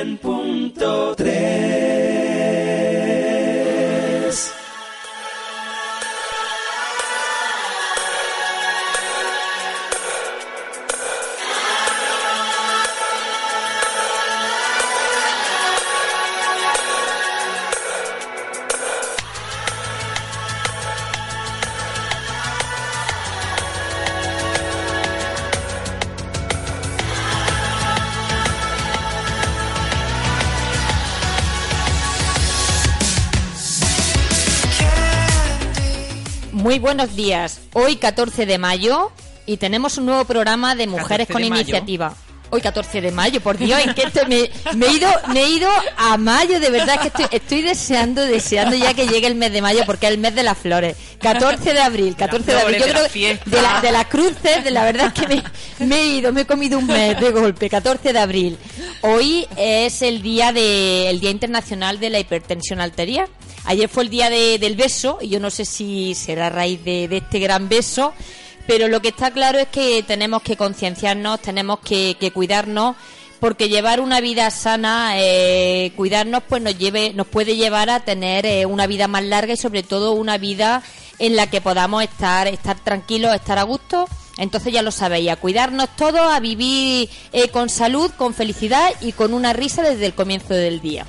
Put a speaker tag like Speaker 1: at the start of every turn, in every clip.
Speaker 1: 100.3
Speaker 2: buenos días. Hoy 14 de mayo y tenemos un nuevo programa de Mujeres
Speaker 3: 14
Speaker 2: con
Speaker 3: mayo.
Speaker 2: Iniciativa. Hoy 14 de mayo, por Dios, en que esto me, me he ido, me he ido a mayo, de verdad que estoy, estoy deseando, deseando ya que llegue el mes de mayo porque es el mes de las flores. 14 de abril, 14 de abril. Yo creo que de, la- de las cruces, de la verdad es que me, me he ido, me he comido un mes de golpe, 14 de abril. Hoy es el día de, el Día Internacional de la Hipertensión Arterial. Ayer fue el día de- del beso y yo no sé si será a raíz de, de este gran beso, pero lo que está claro es que tenemos que concienciarnos, tenemos que, cuidarnos, porque llevar una vida sana, eh, cuidarnos, pues nos lleve, nos puede llevar a tener eh, una vida más larga y sobre todo una vida en la que podamos estar, estar tranquilos, estar a gusto. Entonces ya lo sabéis, a cuidarnos todos, a vivir eh, con salud, con felicidad y con una risa desde el comienzo del día.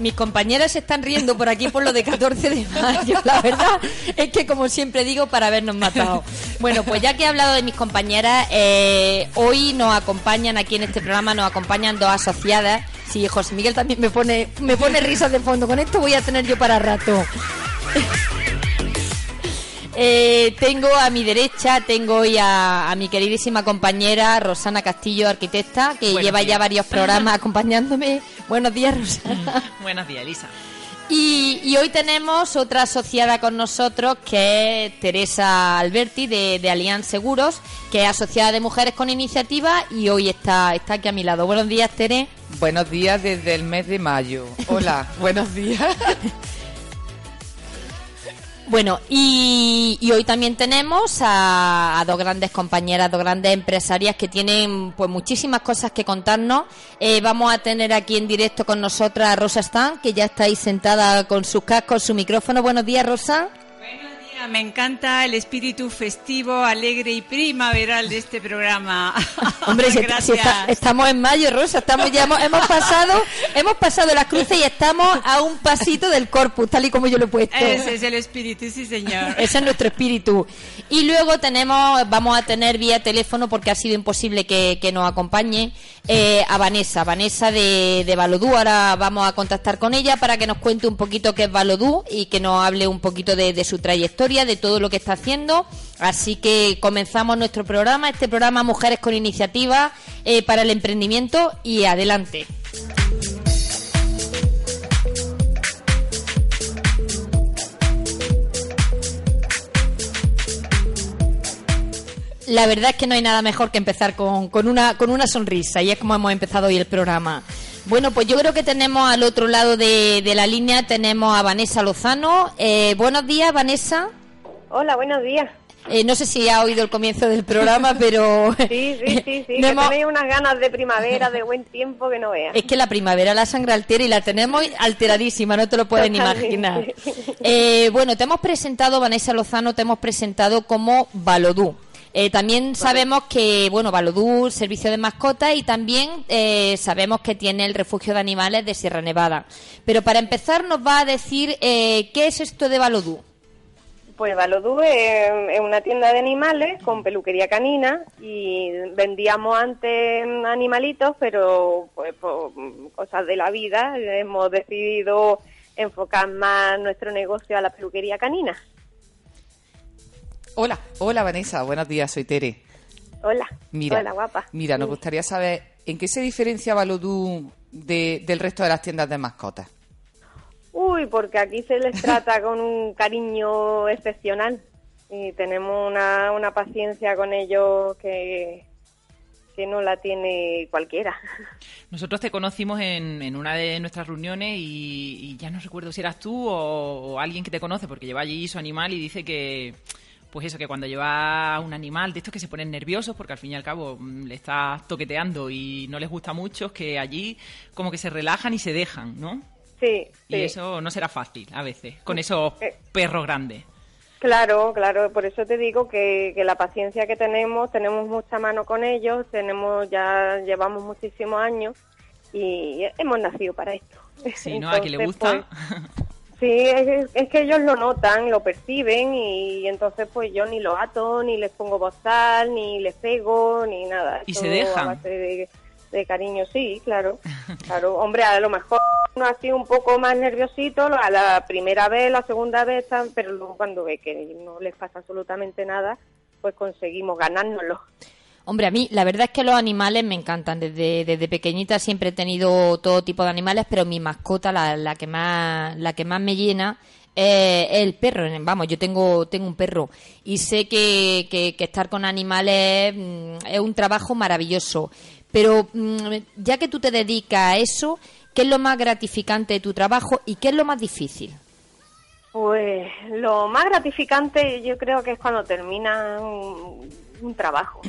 Speaker 2: Mis compañeras se están riendo por aquí por lo de 14 de mayo. La verdad es que, como siempre digo, para habernos matado. Bueno, pues ya que he hablado de mis compañeras, eh, hoy nos acompañan aquí en este programa, nos acompañan dos asociadas. Sí, José Miguel también me pone, me pone risas de fondo. Con esto voy a tener yo para rato. Eh, tengo a mi derecha, tengo hoy a, a mi queridísima compañera Rosana Castillo, arquitecta, que lleva ya varios programas acompañándome. Buenos días, Rosana.
Speaker 3: Buenos días, Elisa.
Speaker 2: Y, y hoy tenemos otra asociada con nosotros que es Teresa Alberti de, de Alianz Seguros, que es asociada de Mujeres con Iniciativa y hoy está, está aquí a mi lado. Buenos días, Tere.
Speaker 4: Buenos días desde el mes de mayo. Hola, buenos días.
Speaker 2: Bueno, y, hoy también tenemos a, a dos grandes compañeras, dos grandes empresarias que tienen pues muchísimas cosas que contarnos. Eh, vamos a tener aquí en directo con nosotras a Rosa Stan, que ya está ahí sentada con sus cascos, su micrófono. Buenos días, Rosa.
Speaker 3: Me encanta el espíritu festivo, alegre y primaveral de este programa.
Speaker 2: Hombre, si, si
Speaker 3: Gracias.
Speaker 2: está- estamos en mayo, Rosa, estamos ya hemos, hemos pasado, hemos pasado las cruces y estamos a un pasito del corpus, tal y como yo lo he puesto.
Speaker 3: Ese es el espíritu, sí, señor.
Speaker 2: Ese es nuestro espíritu. Y luego tenemos, vamos a tener vía teléfono, porque ha sido imposible que, que nos acompañe, eh, a Vanessa, Vanessa de, de Balodú. Ahora vamos a contactar con ella para que nos cuente un poquito qué es Balodú y que nos hable un poquito de, su trayectoria, de todo lo que está haciendo. Así que comenzamos nuestro programa, este programa Mujeres con Iniciativa eh, para el Emprendimiento y adelante. La verdad es que no hay nada mejor que empezar con, con una, con una sonrisa y es como hemos empezado hoy el programa. Bueno, pues yo creo que tenemos al otro lado de, de la línea, tenemos a Vanessa Lozano. Eh, buenos días, Vanessa.
Speaker 5: Hola, buenos días.
Speaker 2: Eh, no sé si ha oído el comienzo del programa, pero...
Speaker 5: Sí, sí, sí, sí.
Speaker 2: hemos-
Speaker 5: tenéis unas ganas de primavera, de buen tiempo que no veas.
Speaker 2: Es que la primavera la sangre altera y la tenemos alteradísima, no te lo
Speaker 5: Totalmente.
Speaker 2: imaginar. Eh, bueno, te hemos presentado, Vanessa Lozano, te hemos presentado como Balodú. Eh, también sabemos que, bueno, Balodú, servicio de mascotas, y también eh, sabemos que tiene el refugio de animales de Sierra Nevada. Pero para empezar, nos va a decir eh, qué es esto de Balodú.
Speaker 5: Pues Balodú es, es una tienda de animales con peluquería canina y vendíamos antes animalitos, pero pues por cosas de la vida hemos decidido enfocar más nuestro negocio a la peluquería canina.
Speaker 4: Hola, hola Vanessa, buenos días, soy Tere.
Speaker 5: Hola,
Speaker 4: Mira,
Speaker 5: hola guapa.
Speaker 4: mira, nos gustaría saber en qué se diferencia Balodú de- del resto de las tiendas de mascotas.
Speaker 5: Uy, porque aquí se les trata con un cariño excepcional y tenemos una, una paciencia con ellos que, que no la tiene cualquiera.
Speaker 6: Nosotros te conocimos en, en una de nuestras reuniones y, y ya no recuerdo si eras tú o, o alguien que te conoce porque lleva allí su animal y dice que pues eso, que cuando lleva un animal de estos que se ponen nerviosos, porque al fin y al cabo mm, le estás toqueteando y no les gusta mucho, es que allí como que se relajan y se dejan, ¿no?
Speaker 5: Sí,
Speaker 6: Y
Speaker 5: sí.
Speaker 6: eso no será fácil a veces, con esos
Speaker 5: Eh.
Speaker 6: perros grandes.
Speaker 5: Claro, claro, por eso te digo que, que la paciencia que tenemos, tenemos mucha mano con ellos, tenemos ya llevamos muchísimos años y hemos nacido para esto.
Speaker 6: Sí, ¿no? A quien le gusta.
Speaker 5: pues, sí, es, es que ellos lo notan, lo perciben y, entonces pues yo ni los ato, ni les pongo bozal, ni les pego, ni nada.
Speaker 6: ¿Y se
Speaker 5: todo a
Speaker 6: dejan?
Speaker 5: base de, de cariño, sí, claro. Claro, hombre, a lo mejor uno ha sido un poco más nerviosito a la primera vez, la segunda vez, pero luego cuando ve que no les pasa absolutamente nada, pues conseguimos ganárnoslo.
Speaker 2: Hombre, a mí la verdad es que los animales me encantan. Desde, desde pequeñita siempre he tenido todo tipo de animales, pero mi mascota, la, la que más la que más me llena, eh, el perro. Vamos, yo tengo tengo un perro y sé que, que- que estar con animales mm, es un trabajo maravilloso. Pero mm, ya que tú te dedicas a eso, ¿qué es lo más gratificante de tu trabajo y qué es lo más difícil?
Speaker 5: Pues lo más gratificante yo creo que es cuando termina un, un trabajo.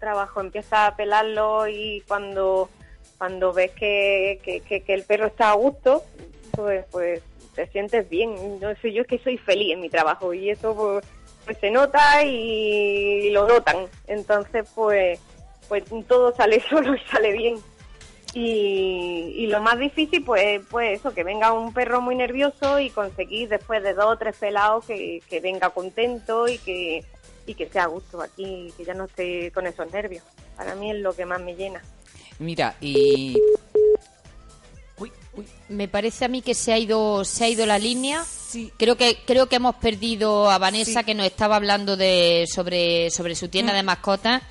Speaker 5: Trabajo, empieza a pelarlo y cuando, cuando ves que, que, el perro está a gusto, pues, pues te sientes bien. No sé, yo es que soy feliz en mi trabajo y eso pues, pues se nota y lo notan. Entonces pues, pues todo sale solo y sale bien. Y, y lo más difícil, pues, pues eso, que venga un perro muy nervioso y conseguir después de dos o tres pelados que, que venga contento y que, y que sea a gusto aquí, que ya no esté con esos nervios. Para mí es lo que más me llena.
Speaker 4: Mira, y
Speaker 6: Uy, uy.
Speaker 2: Me parece a mí que se ha ido se ha ido la línea.
Speaker 4: Sí.
Speaker 2: Creo que creo que hemos perdido a Vanessa
Speaker 4: Sí.
Speaker 2: que nos estaba hablando de sobre sobre su tienda de mascotas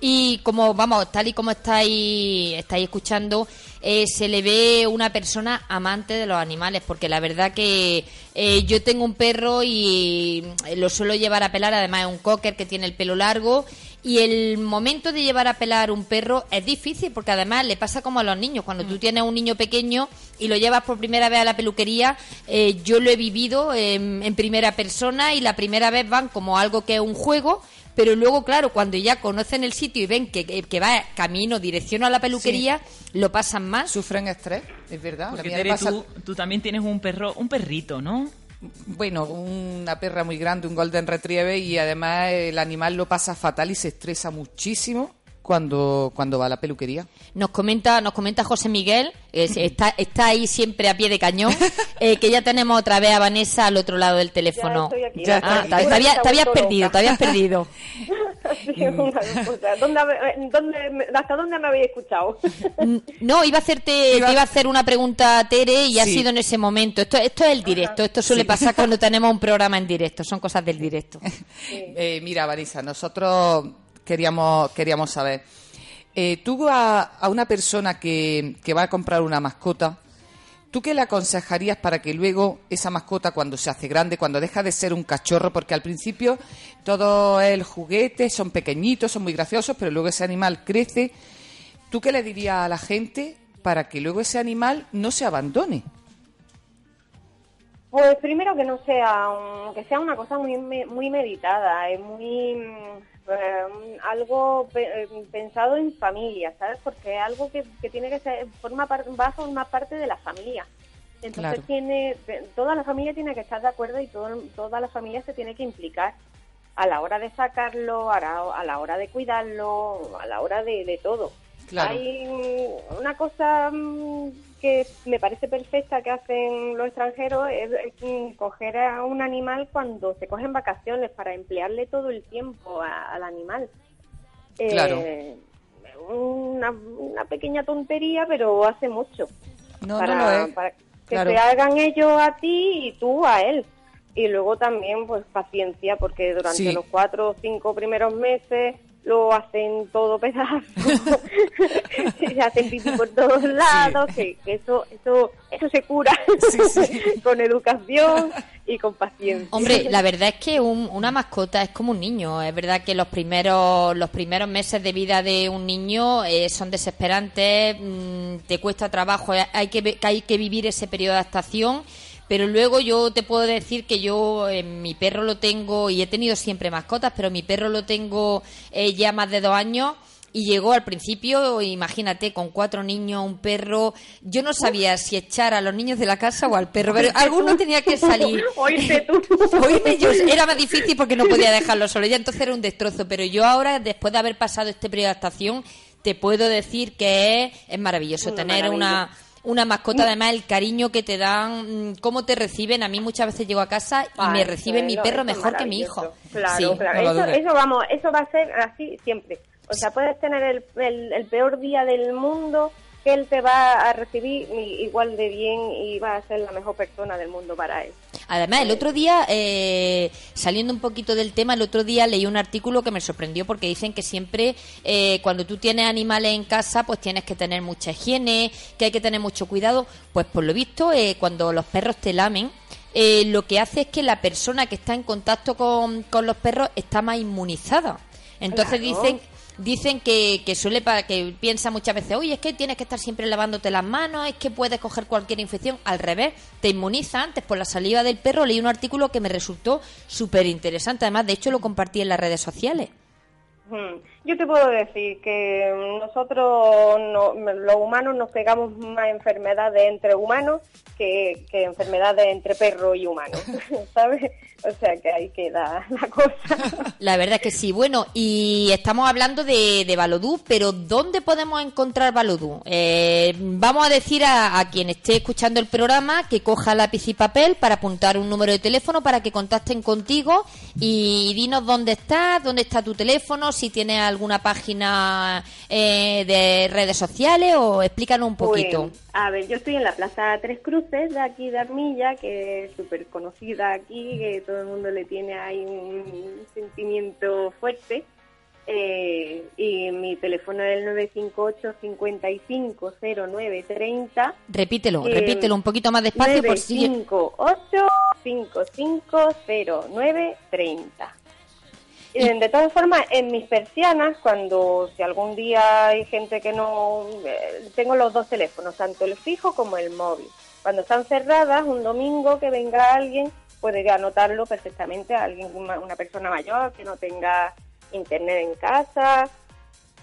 Speaker 2: y como vamos tal y como estáis estáis escuchando eh, se le ve una persona amante de los animales porque la verdad que eh, yo tengo un perro y mm, lo suelo llevar a pelar además es un cocker que tiene el pelo largo y el momento de llevar a pelar un perro es difícil porque además le pasa como a los niños. Cuando tú tienes un niño pequeño y lo llevas por primera vez a la peluquería, eh, yo lo he vivido en, en primera persona y la primera vez van como algo que es un juego. Pero luego, claro, cuando ya conocen el sitio y ven que, que- que va camino, dirección a la peluquería, lo pasan más.
Speaker 4: sufren estrés, es verdad. La
Speaker 6: Porque
Speaker 4: mía
Speaker 6: Tere,
Speaker 4: pasa-
Speaker 6: tú, tú también tienes un perro, un perrito, ¿no?
Speaker 4: Bueno, una perra muy grande, un Golden Retriever, y además el animal lo pasa fatal y se estresa muchísimo cuando, cuando va a la peluquería.
Speaker 2: Nos comenta, nos comenta José Miguel, eh, se- está, está ahí siempre a pie de cañón, eh, que ya tenemos otra vez a Vanessa al otro lado del teléfono.
Speaker 5: Ya estoy aquí,
Speaker 4: Ya
Speaker 2: Ah, te, habías- te habías
Speaker 5: Está
Speaker 2: perdido, te habías perdido.
Speaker 5: Sí, una cosa. ¿Dónde, habe- dónde me- ¿Hasta dónde me habéis escuchado?
Speaker 2: Mm, No, iba a hacerte,
Speaker 4: Iba-
Speaker 2: te iba a hacer una pregunta a Tere y ha sido en ese momento. Esto, esto es el directo, esto suele pasar cuando tenemos un programa en directo, son cosas del directo.
Speaker 4: Eh, mira, Vanessa, nosotros queríamos, queríamos saber, eh, a, una persona que, que va a comprar una mascota, ¿tú qué le aconsejarías para que luego esa mascota cuando se hace grande, cuando deja de ser un cachorro, porque al principio todo el juguete, son pequeñitos, son muy graciosos, pero luego ese animal crece, ¿tú qué le dirías a la gente para que luego ese animal no se abandone?
Speaker 5: Pues primero que no sea un- que sea una cosa muy muy meditada, es muy eh, algo pe- eh, pensado en familia, ¿sabes? Porque es algo que, que tiene que ser forma va a formar parte de la familia. Entonces
Speaker 4: Claro.
Speaker 5: tiene toda la familia tiene que estar de acuerdo y todo, toda la familia se tiene que implicar a la hora de sacarlo, a la, a la hora de cuidarlo, a la hora de, de todo.
Speaker 4: Claro.
Speaker 5: Hay una cosa mm, que me parece perfecta que hacen los extranjeros es, es, coger a un animal cuando se cogen vacaciones para emplearle todo el tiempo a- al animal.
Speaker 4: Claro.
Speaker 5: Eh, una, una pequeña tontería, pero hace mucho.
Speaker 4: No,
Speaker 5: para,
Speaker 4: no lo es.
Speaker 5: para que
Speaker 4: Claro.
Speaker 5: se hagan ellos a ti y tú a él. Y luego también, pues, paciencia, porque durante
Speaker 4: Sí.
Speaker 5: los cuatro o cinco primeros meses lo hacen todo pedazos, se hacen pipí por todos lados, que, que eso, eso, eso se cura con educación y con paciencia.
Speaker 2: Hombre, la verdad es que un- una mascota es como un niño. Es verdad que los primeros los primeros meses de vida de un niño eh, son desesperantes, mm, te cuesta trabajo, eh, hay que hay que vivir ese periodo de adaptación. Pero luego yo te puedo decir que yo eh, mi perro lo tengo y he tenido siempre mascotas, pero mi perro lo tengo eh, ya más de dos años y llegó al principio, imagínate, con cuatro niños, un perro. Yo no sabía si echar a los niños de la casa o al perro, pero alguno tenía que salir.
Speaker 5: Oírte tú.
Speaker 2: Oírme yo era más difícil porque no podía dejarlo solo, ya entonces era un destrozo, pero yo ahora, después de haber pasado este periodo de adaptación, te puedo decir que es, es maravilloso
Speaker 5: Una
Speaker 2: tener
Speaker 5: maravilla.
Speaker 2: una una mascota, además el cariño que te dan, mm, cómo te reciben. A mí muchas veces llego a casa y me recibe mi perro mejor que mi hijo.
Speaker 5: Claro,
Speaker 2: Sí.
Speaker 5: claro. Eso, eso, vamos, eso va a ser así siempre. O sea, puedes tener el, el, el peor día del mundo que él te va a recibir igual de bien y va a ser la mejor persona del mundo para él.
Speaker 2: Además, el otro día, eh, saliendo un poquito del tema, el otro día leí un artículo que me sorprendió porque dicen que siempre eh, cuando tú tienes animales en casa, pues tienes que tener mucha higiene, que hay que tener mucho cuidado. Pues por lo visto, eh, cuando los perros te lamen, eh, lo que hace es que la persona que está en contacto con, con los perros está más inmunizada. Entonces
Speaker 5: Claro.
Speaker 2: dicen Dicen que, que suele para que piensa muchas veces, oye, es que tienes que estar siempre lavándote las manos, es que puedes coger cualquier infección. Al revés, te inmuniza antes por la saliva del perro. Leí un artículo que me resultó súper interesante. Además, de hecho, lo compartí en las redes sociales.
Speaker 5: Hmm. Yo te puedo decir que nosotros, no- los humanos, nos pegamos más enfermedades entre humanos que, enfermedades entre perro y humano, ¿sabes? O sea que ahí queda la cosa.
Speaker 2: La verdad es que sí. Bueno, y estamos hablando de, de Balodú, pero ¿dónde podemos encontrar Balodú? Eh, vamos a decir a, a quien esté escuchando el programa que coja lápiz y papel para apuntar un número de teléfono para que contacten contigo y dinos dónde estás, dónde está tu teléfono, si tienes alguna página eh, de redes sociales o explícanos un poquito.
Speaker 5: Pues, a ver, yo estoy en la Plaza Tres Cruces de aquí de Armilla, que es súper conocida aquí, que todo el mundo le tiene ahí un sentimiento fuerte. Eh, y mi teléfono es el 958 550930
Speaker 2: Repítelo,
Speaker 5: Eh,
Speaker 2: repítelo un poquito más despacio por si...
Speaker 5: 958 550930 Eh, De todas formas, en mis persianas, cuando si algún día hay gente que no... eh, tengo los dos teléfonos, tanto el fijo como el móvil. Cuando están cerradas, un domingo que venga alguien, puede anotarlo perfectamente a alguien, una, persona mayor que no tenga internet en casa,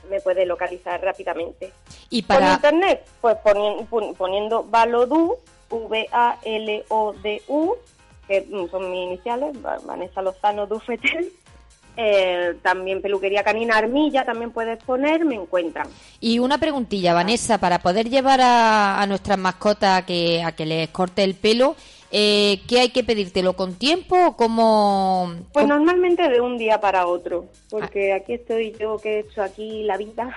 Speaker 5: me puede localizar rápidamente.
Speaker 2: Y para...
Speaker 5: internet, pues poni- pon- poniendo Valodu, V-A-L-O-D-U, que mm, son mis iniciales, Va- Vanessa Lozano Dufetel. Eh, también peluquería canina Armilla, también puedes poner, me encuentran.
Speaker 2: Y una preguntilla, Vanessa, para poder llevar a, a nuestras mascotas a que, a que les corte el pelo, eh, ¿qué hay que pedírtelo con tiempo o cómo...?
Speaker 5: Pues
Speaker 2: cómo-
Speaker 5: normalmente de un día para otro, porque aquí estoy yo que he hecho aquí la vida.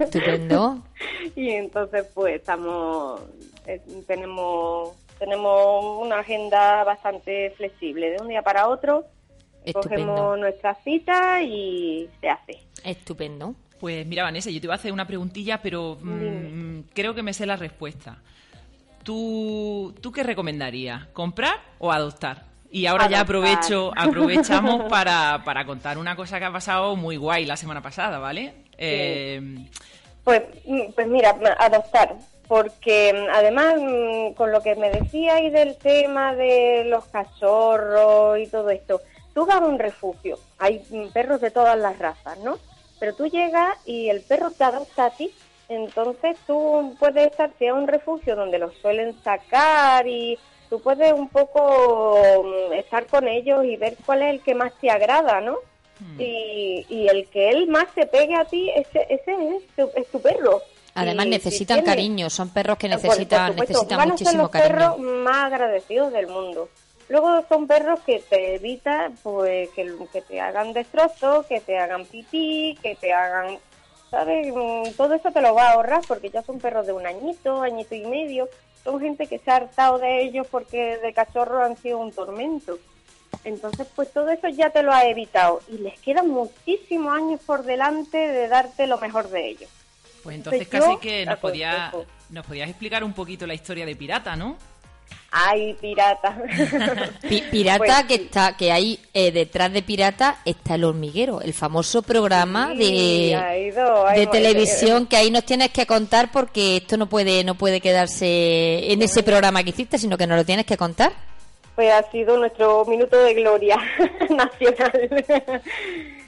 Speaker 2: Estupendo.
Speaker 5: y entonces pues estamos eh, tenemos tenemos una agenda bastante flexible de un día para otro
Speaker 2: Estupendo.
Speaker 5: cogemos nuestra cita y se hace
Speaker 2: Estupendo.
Speaker 6: Pues mira, Vanessa, yo te iba a hacer una preguntilla, pero mm, creo que me sé la respuesta. ¿Tú, ¿Tú qué recomendarías? ¿Comprar o adoptar? Y ahora ya aprovecho, aprovechamos para, para contar una cosa que ha pasado muy guay la semana pasada, ¿vale? Eh,
Speaker 5: pues mm, pues mira adoptar porque mm, además con lo que me decía y del tema de los cachorros y todo esto tú vas a un refugio hay mm, perros de todas las razas no pero tú llegas y el perro te adopta a ti entonces tú puedes estar si a un refugio donde los suelen sacar y tú puedes un poco mm, estar con ellos y ver cuál es el que más te agrada no y, y el que él más se pegue a ti ese, ese es, tu, es tu perro
Speaker 2: Además
Speaker 5: Y si
Speaker 2: necesitan
Speaker 5: tiene-
Speaker 2: cariño, son perros que necesitan,
Speaker 5: supuesto,
Speaker 2: necesitan
Speaker 5: van a ser
Speaker 2: muchísimo
Speaker 5: los
Speaker 2: cariño.
Speaker 5: perros más agradecidos del mundo. Luego son perros que te evitan pues que, que te hagan destrozos, que te hagan pipí, que te hagan, ¿sabes? Mm, Todo eso te lo va a ahorrar porque ya son perros de un añito, añito y medio. Son gente que se ha hartado de ellos porque de cachorro han sido un tormento. Entonces, pues todo eso ya te lo ha evitado y les quedan muchísimos años por delante de darte lo mejor de ellos.
Speaker 6: Pues entonces
Speaker 5: yo
Speaker 6: casi que nos, podía, nos podías explicar un poquito la historia de Pirata, ¿no?
Speaker 5: Ay, pirata.
Speaker 2: Pi- pirata
Speaker 5: Pues
Speaker 2: que está que hay eh, detrás de Pirata está el hormiguero, el famoso programa
Speaker 5: Sí,
Speaker 2: de,
Speaker 5: ha ido, ha
Speaker 2: de
Speaker 5: ido-
Speaker 2: televisión que ahí nos tienes que contar porque esto no puede no puede quedarse en ese programa que hiciste, sino que nos lo tienes que contar.
Speaker 5: Pues ha sido nuestro minuto de gloria nacional.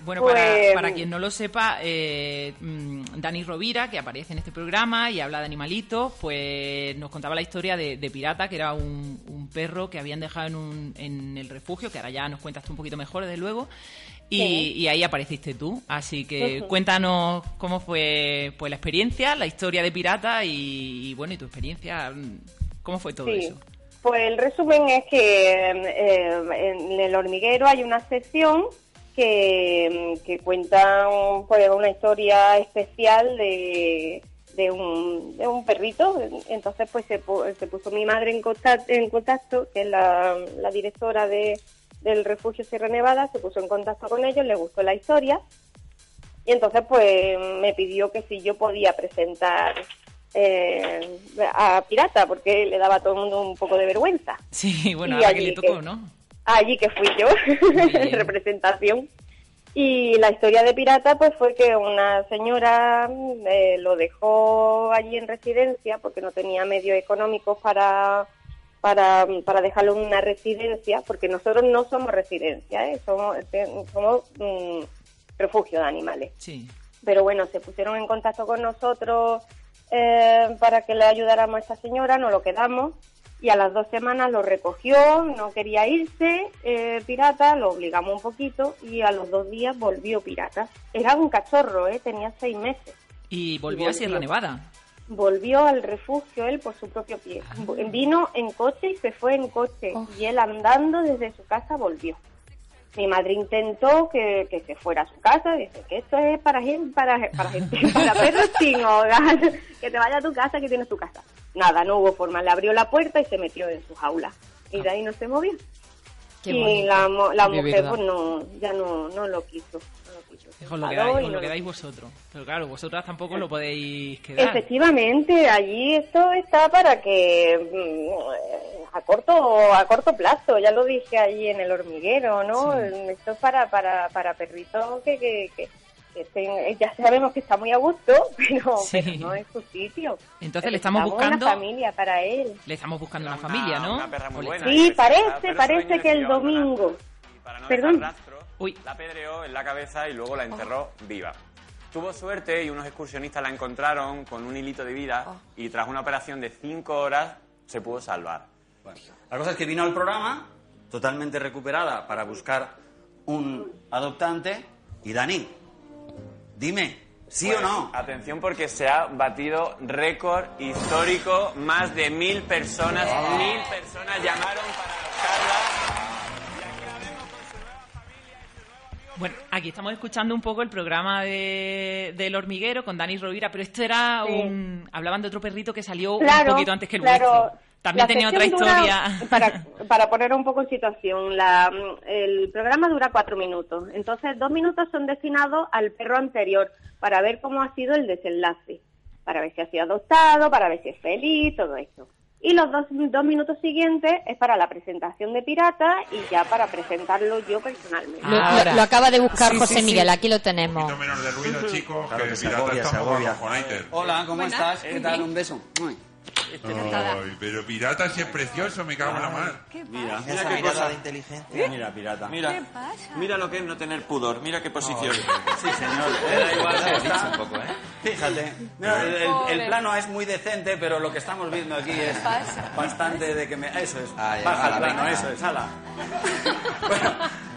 Speaker 6: Bueno,
Speaker 5: Pues,
Speaker 6: para, para quien no lo sepa, eh, mm, Dani Rovira, que aparece en este programa y habla de animalitos, pues nos contaba la historia de, de Pirata, que era un, un perro que habían dejado en, un- en el refugio, que ahora ya nos cuentas tú un poquito mejor, desde luego. Y,
Speaker 5: Sí.
Speaker 6: y ahí apareciste tú. Así que cuéntanos cómo fue pues la experiencia, la historia de Pirata y, y, bueno, y tu experiencia, mm, cómo fue todo
Speaker 5: Sí.
Speaker 6: eso.
Speaker 5: Pues el resumen es que eh, en el hormiguero hay una sección que, que cuenta un- pues, una historia especial de, de, un, de un perrito. Entonces pues se, pu- se puso mi madre en contacto, en contacto que es la, la directora de, del refugio Sierra Nevada, se puso en contacto con ellos, le gustó la historia y entonces pues me pidió que si yo podía presentar eh, a Pirata porque le daba a todo el mundo un poco de vergüenza.
Speaker 6: Sí, bueno,
Speaker 5: Y
Speaker 6: ahora que le tocó,
Speaker 5: que-
Speaker 6: ¿no?
Speaker 5: Allí que fui yo, en representación. Y la historia de Pirata pues fue que una señora eh, lo dejó allí en residencia porque no tenía medios económicos para, para, para dejarlo en una residencia, porque nosotros no somos residencia, ¿eh? somos, somos mm, refugio de animales
Speaker 6: Sí.
Speaker 5: pero bueno, se pusieron en contacto con nosotros eh, para que le ayudáramos a esta señora, nos lo quedamos y a las dos semanas lo recogió, no quería irse, eh, pirata, lo obligamos un poquito y a los dos días volvió pirata. Era un cachorro, ¿eh? tenía seis meses.
Speaker 6: Y volvió,
Speaker 5: volvió.
Speaker 6: a Sierra Nevada.
Speaker 5: Volvió al refugio él por su propio pie. Vino en coche y se fue en coche y él andando desde su casa volvió. Mi madre intentó que, que se fuera a su casa, dice que esto es para gente, para, para gente, para perros sin hogar, que te vaya a tu casa, que tienes tu casa. Nada, no hubo forma, le abrió la puerta y se metió en su jaula. Y de ahí no se movió.
Speaker 2: Qué
Speaker 5: y
Speaker 2: bonito.
Speaker 5: la, la mujer
Speaker 2: verdad.
Speaker 5: pues no, ya no, no lo quiso. Se
Speaker 6: Os lo os
Speaker 5: no
Speaker 6: lo
Speaker 5: lo
Speaker 6: quedáis vosotros. Pero claro, vosotras tampoco lo podéis quedar.
Speaker 5: Efectivamente, allí esto está para que mm, a corto a corto plazo, ya lo dije allí en el hormiguero, ¿no? Esto es para para para perritos que, que, que, que estén- ya sabemos que está muy a gusto, pero,
Speaker 6: Sí.
Speaker 5: pero no es su sitio.
Speaker 6: Entonces le estamos
Speaker 5: Necesitamos
Speaker 6: buscando-
Speaker 5: una familia para él.
Speaker 6: Le estamos buscando una
Speaker 7: Una-
Speaker 6: familia, ¿no?
Speaker 7: una perra muy
Speaker 6: le-
Speaker 7: buena.
Speaker 5: Sí,
Speaker 7: pues,
Speaker 5: parece, parece que el domingo. Perdón.
Speaker 7: dejar rastro,
Speaker 6: Uy.
Speaker 7: la apedreó en la cabeza y luego la enterró viva. Tuvo suerte y unos excursionistas la encontraron con un hilito de vida y tras una operación de cinco horas se pudo salvar.
Speaker 8: Bueno, la cosa es que vino al programa totalmente recuperada para buscar un adoptante y Dani, dime, ¿sí
Speaker 7: Pues,
Speaker 8: o no?
Speaker 7: Atención porque se ha batido récord histórico. Más de mil personas,
Speaker 8: Ah.
Speaker 7: mil personas llamaron para buscarla.
Speaker 6: Bueno, aquí estamos escuchando un poco el programa de, del hormiguero con Dani Rovira, pero esto era
Speaker 5: Sí.
Speaker 6: un... Hablaban de otro perrito que salió
Speaker 5: Claro,
Speaker 6: un poquito antes que el
Speaker 5: claro.
Speaker 6: vuestro. También
Speaker 5: La
Speaker 6: tenía otra
Speaker 5: dura-
Speaker 6: historia.
Speaker 5: para, para poner un poco en situación, la, el programa dura cuatro minutos. Entonces, dos minutos son destinados al perro anterior para ver cómo ha sido el desenlace, para ver si ha sido adoptado, para ver si es feliz, todo esto. Y los dos, dos minutos siguientes es para la presentación de Pirata y ya para presentarlo yo personalmente.
Speaker 2: Lo,
Speaker 6: Ahora.
Speaker 2: lo- lo acaba de buscar
Speaker 6: Sí,
Speaker 2: José
Speaker 6: sí, sí.
Speaker 2: Miguel, aquí lo tenemos.
Speaker 9: poquito menos de ruido, chicos,
Speaker 8: Claro
Speaker 9: que
Speaker 8: que se
Speaker 9: Pirata
Speaker 8: agobia, se
Speaker 9: un
Speaker 8: agobia. Hola, ¿cómo estás? ¿Qué tal? Un beso. Uy.
Speaker 9: Ay, pero Pirata sí es precioso, me cago en la mar.
Speaker 8: Mira,
Speaker 10: Esa
Speaker 8: mira qué
Speaker 10: mirada
Speaker 8: cosa.
Speaker 10: de inteligencia.
Speaker 8: Mira, pirata.
Speaker 7: Mira, mira lo que es no tener pudor. Mira qué posición.
Speaker 8: Sí, señor. Eh, da igual, ahí está. Fíjate. Mira, el, el- el plano es muy decente, pero lo que estamos viendo aquí es bastante de que me... Eso es.
Speaker 10: Ah, ya,
Speaker 8: Baja el
Speaker 10: ala,
Speaker 8: plano,
Speaker 10: venga.
Speaker 8: eso es. Ala. Bueno,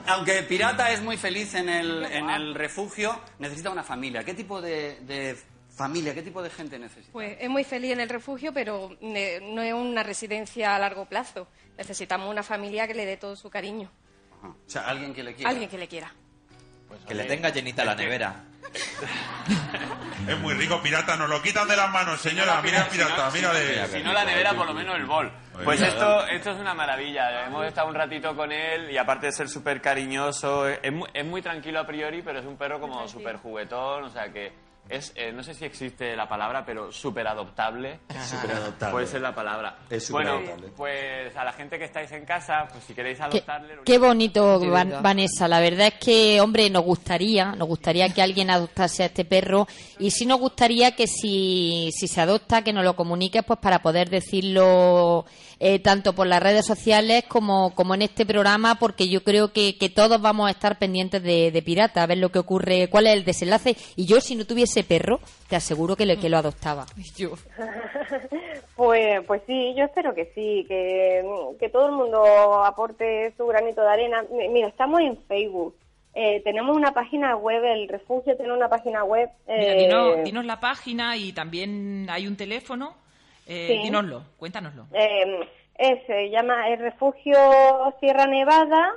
Speaker 8: aunque Pirata es muy feliz en el, en el refugio, necesita una familia. ¿Qué tipo de, de familia, qué tipo de gente necesita?
Speaker 11: Pues es muy feliz en el refugio, pero eh, no es una residencia a largo plazo. Necesitamos una familia que le dé todo su cariño.
Speaker 8: Ajá. O sea, alguien que le quiera.
Speaker 11: Alguien que le quiera.
Speaker 10: Que le tenga llenita la nevera.
Speaker 9: Es muy rico, pirata. Nos lo quitan de las manos, señora. Mira, el pirata, mira de...
Speaker 7: Si no la nevera, por lo menos el bol. Pues esto, esto es una maravilla. Hemos estado un ratito con él y aparte de ser súper cariñoso, es muy, es muy tranquilo a priori, pero es un perro como súper juguetón, o sea que es, eh, no sé si existe la palabra, pero súper adoptable.
Speaker 8: Superadoptable.
Speaker 7: Puede ser la palabra.
Speaker 8: Es
Speaker 7: bueno,
Speaker 8: superadoptable.
Speaker 7: pues a la gente que estáis en casa, pues si queréis
Speaker 2: Qué,
Speaker 7: adoptarle...
Speaker 2: qué bonito,
Speaker 7: Sí,
Speaker 2: Van-. Vanessa. La verdad es que, hombre, nos gustaría, nos gustaría que alguien adoptase a este perro y sí nos gustaría que si, si se adopta, que nos lo comuniques, pues para poder decirlo eh, tanto por las redes sociales como, como en este programa, porque yo creo que, que todos vamos a estar pendientes de, de Pirata, a ver lo que ocurre, cuál es el desenlace. Y yo, si no tuviese perro, te aseguro que, le- que lo adoptaba. Yo.
Speaker 5: Pues, pues sí, yo espero que sí, que, que todo el mundo aporte su granito de arena. Mi- Mira, estamos en Facebook, eh, tenemos una página web, el refugio tiene una página web.
Speaker 6: Mira,
Speaker 5: eh,
Speaker 6: dinos, dinos la página y también hay un teléfono. Eh,
Speaker 5: Sí.
Speaker 6: Dínoslo, cuéntanoslo.
Speaker 5: eh, es, se llama el refugio Sierra Nevada,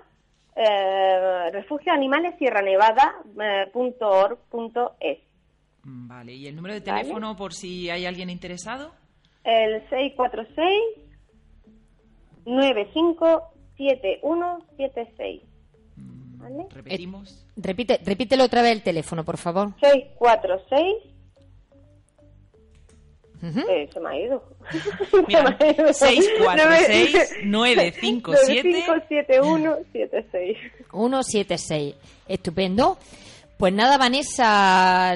Speaker 5: eh, refugio animales Sierra Nevada eh, punto org punto es.
Speaker 6: Mm, Vale, ¿y el número de
Speaker 5: Vale.
Speaker 6: teléfono por si hay alguien interesado?
Speaker 5: El 646 957176. ¿Vale?
Speaker 6: Repetimos.
Speaker 2: Repite, repítelo otra vez el teléfono, por favor.
Speaker 5: 646 Eh, se me ha ido.
Speaker 6: Mira,
Speaker 5: Se me ha ido.
Speaker 6: 646 957
Speaker 5: 957176.
Speaker 2: 176. Estupendo. Pues nada, Vanessa,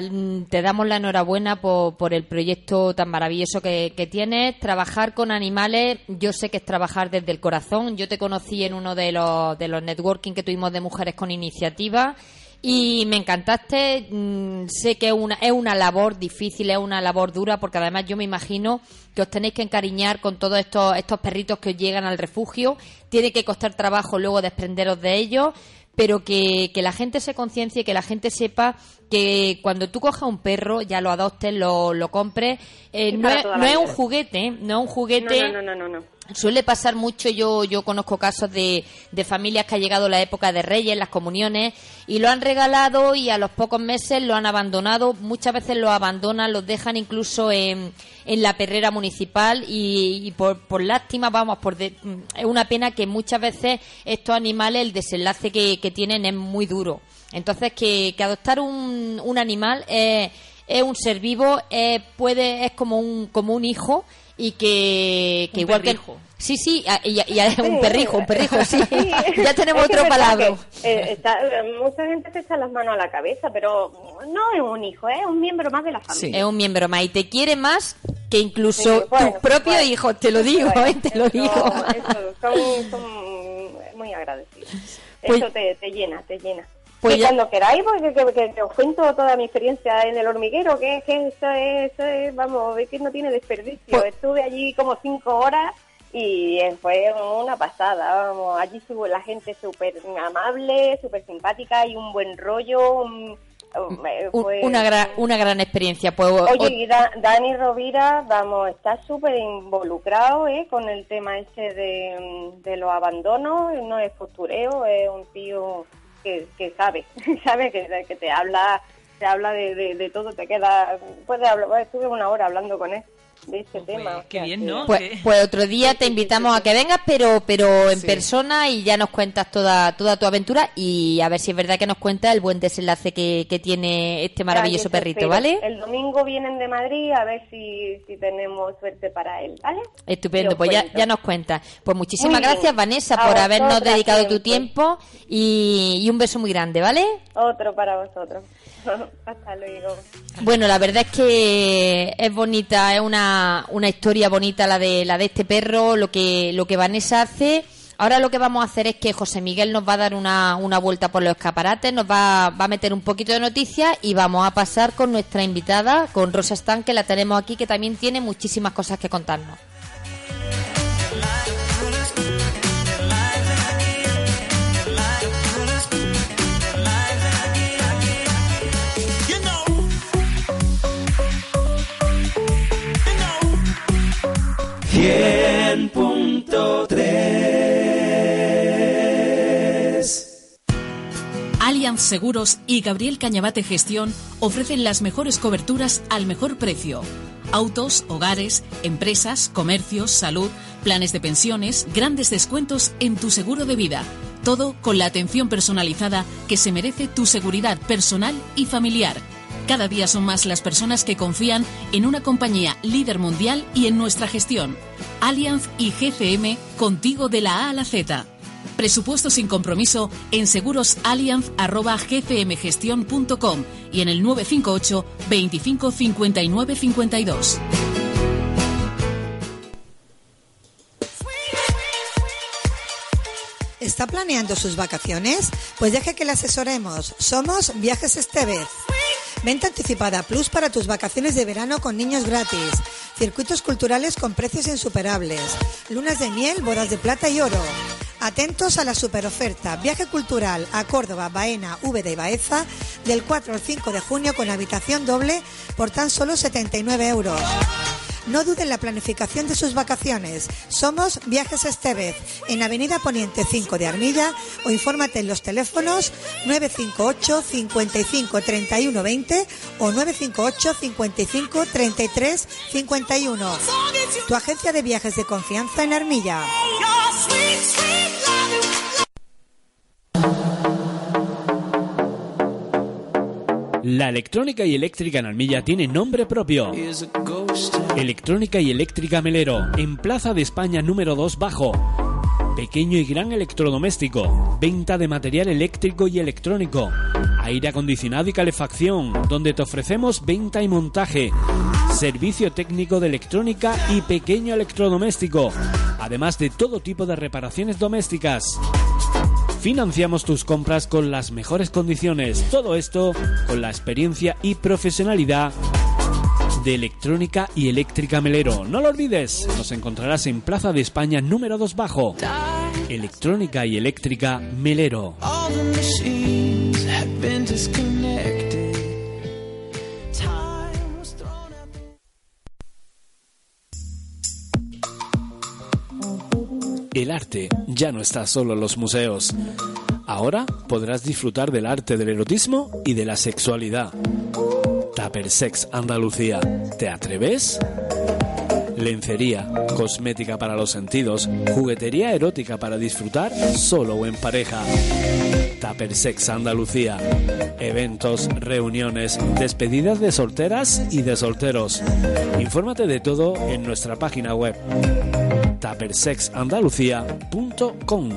Speaker 2: te damos la enhorabuena por, por el proyecto tan maravilloso que, que tienes. Trabajar con animales, yo sé que es trabajar desde el corazón. Yo te conocí en uno de los, de los networking que tuvimos de mujeres con iniciativa y me encantaste. Mm, sé que es una, es una labor difícil, es una labor dura, porque además yo me imagino que os tenéis que encariñar con todos estos, estos perritos que os llegan al refugio. Tiene que costar trabajo luego desprenderos de ellos pero que, que la gente se conciencie, que la gente sepa que cuando tú cojas un perro, ya lo adoptes, lo, lo compres, eh, no, es,
Speaker 5: toda
Speaker 2: no es un juguete, no es un juguete.
Speaker 5: No, no, no, no, no.
Speaker 2: Suele pasar mucho, yo, yo conozco casos de, de familias que ha llegado la época de Reyes, las comuniones, y lo han regalado y a los pocos meses lo han abandonado. Muchas veces lo abandonan, los dejan incluso en, en la perrera municipal y, por, por lástima, vamos, por de- es una pena que muchas veces estos animales, el desenlace que, que tienen es muy duro. Entonces, que, que adoptar un, un animal es, es un ser vivo, es, puede, es como un, como un hijo y que, que
Speaker 6: Un
Speaker 2: igual
Speaker 6: perrijo.
Speaker 2: que Sí, sí, y, y a- un
Speaker 5: Sí.
Speaker 2: perrijo, un perrijo, sí.
Speaker 5: Sí.
Speaker 2: ya tenemos
Speaker 5: Es que
Speaker 2: otro palabra.
Speaker 5: que, eh, está- mucha gente se echa las manos a la cabeza, pero no es un hijo, es un miembro más de la familia.
Speaker 2: Es un miembro más y te quiere más que incluso
Speaker 5: Sí, bueno,
Speaker 2: tus propios
Speaker 5: bueno.
Speaker 2: hijos, te lo digo,
Speaker 5: Bueno,
Speaker 2: eh, te lo
Speaker 5: eso-
Speaker 2: digo.
Speaker 5: eso, son, son muy agradecidos.
Speaker 2: Pues-
Speaker 5: eso te, te llena, te llena.
Speaker 2: Pues
Speaker 5: y
Speaker 2: ya-
Speaker 5: cuando queráis, porque que, que- que os cuento toda mi experiencia en el hormiguero, que, que eso, es, eso es, vamos, es que no tiene desperdicio.
Speaker 2: Pues-
Speaker 5: Estuve allí como cinco horas y eh, fue una pasada, vamos, allí estuvo la gente súper amable, súper simpática y un buen rollo. un- fue-
Speaker 2: una, gran, una gran experiencia. Pues,
Speaker 5: Oye, y Da- Dani Rovira, vamos, está súper involucrado ¿eh? con el tema ese de, de los abandonos, no es postureo, es un tío que, que sabe, sabe que, te habla te habla de, de, todo, te queda, puede hablar, estuve una hora hablando con él de este tema.
Speaker 6: qué
Speaker 5: o sea
Speaker 6: bien, ¿no?
Speaker 2: pues, pues otro día te invitamos a que vengas, pero pero en persona y ya nos cuentas toda toda tu aventura y a ver si es verdad que nos cuentas el buen desenlace que, que tiene este maravilloso perrito,
Speaker 5: espero.
Speaker 2: ¿vale?
Speaker 5: El domingo vienen de Madrid a ver si, si tenemos suerte para él, ¿vale?
Speaker 2: Estupendo,
Speaker 5: Yo
Speaker 2: pues ya, ya nos cuentas. Pues muchísimas gracias, Vanessa,
Speaker 5: A
Speaker 2: por habernos dedicado tu tiempo y, y un beso muy grande, ¿vale?
Speaker 5: Otro para vosotros. Hasta luego.
Speaker 2: Bueno, la verdad es que es bonita, es una, una historia bonita la de la de este perro, lo que lo que Vanessa hace. Ahora lo que vamos a hacer es que José Miguel nos va a dar una, una vuelta por los escaparates, nos va, va a meter un poquito de noticias y vamos a pasar con nuestra invitada, con Rosa Stan, que la tenemos aquí, que también tiene muchísimas cosas que contarnos.
Speaker 1: Cien punto tres.
Speaker 10: Alias Allianz Seguros y Gabriel Cañabate Gestión ofrecen las mejores coberturas al mejor precio. Autos, hogares, empresas, comercios, salud, planes de pensiones, grandes descuentos en tu seguro de vida. Todo con la atención personalizada que se merece tu seguridad personal y familiar. Cada día son más las personas que confían en una compañía líder mundial y en nuestra gestión. Allianz y GCM contigo de la A a la Z. Presupuesto sin compromiso en segurosallianz.gcmgestion.com y en el 958 25 59 52.
Speaker 12: ¿Está planeando sus vacaciones? Pues deje que le asesoremos. Somos Viajes Estevez. Venta anticipada plus para tus vacaciones de verano con niños gratis. Circuitos culturales con precios insuperables. Lunas de miel, bodas de plata y oro. Atentos a la superoferta. Viaje cultural a Córdoba, Baena, Úbeda y Baeza del 4 al 5 de junio con habitación doble por tan solo 79 euros. No dude en la planificación de sus vacaciones. Somos Viajes Estevez, en Avenida Poniente 5 de Armilla o infórmate en los teléfonos 958 55 31 20 o 958 55 33 51. Tu agencia de viajes de confianza en Armilla.
Speaker 13: La electrónica y eléctrica en Almilla tiene nombre propio. Electrónica y eléctrica Melero, en Plaza de España número 2 bajo. Pequeño y gran electrodoméstico, venta de material eléctrico y electrónico, aire acondicionado y calefacción, donde te ofrecemos venta y montaje, servicio técnico de electrónica y pequeño electrodoméstico, además de todo tipo de reparaciones domésticas. Financiamos tus compras con las mejores condiciones. Todo esto con la experiencia y profesionalidad de Electrónica y Eléctrica Melero. No lo olvides, nos encontrarás en Plaza de España número 2 bajo. Electrónica y Eléctrica Melero. El arte ya no está solo en los museos. Ahora podrás disfrutar del arte del erotismo y de la sexualidad. Tupper Sex Andalucía. ¿Te atreves? Lencería, cosmética para los sentidos, juguetería erótica para disfrutar solo o en pareja. Tupper Sex Andalucía. Eventos, reuniones, despedidas de solteras y de solteros. Infórmate de todo en nuestra página web tuppersexandalucía.com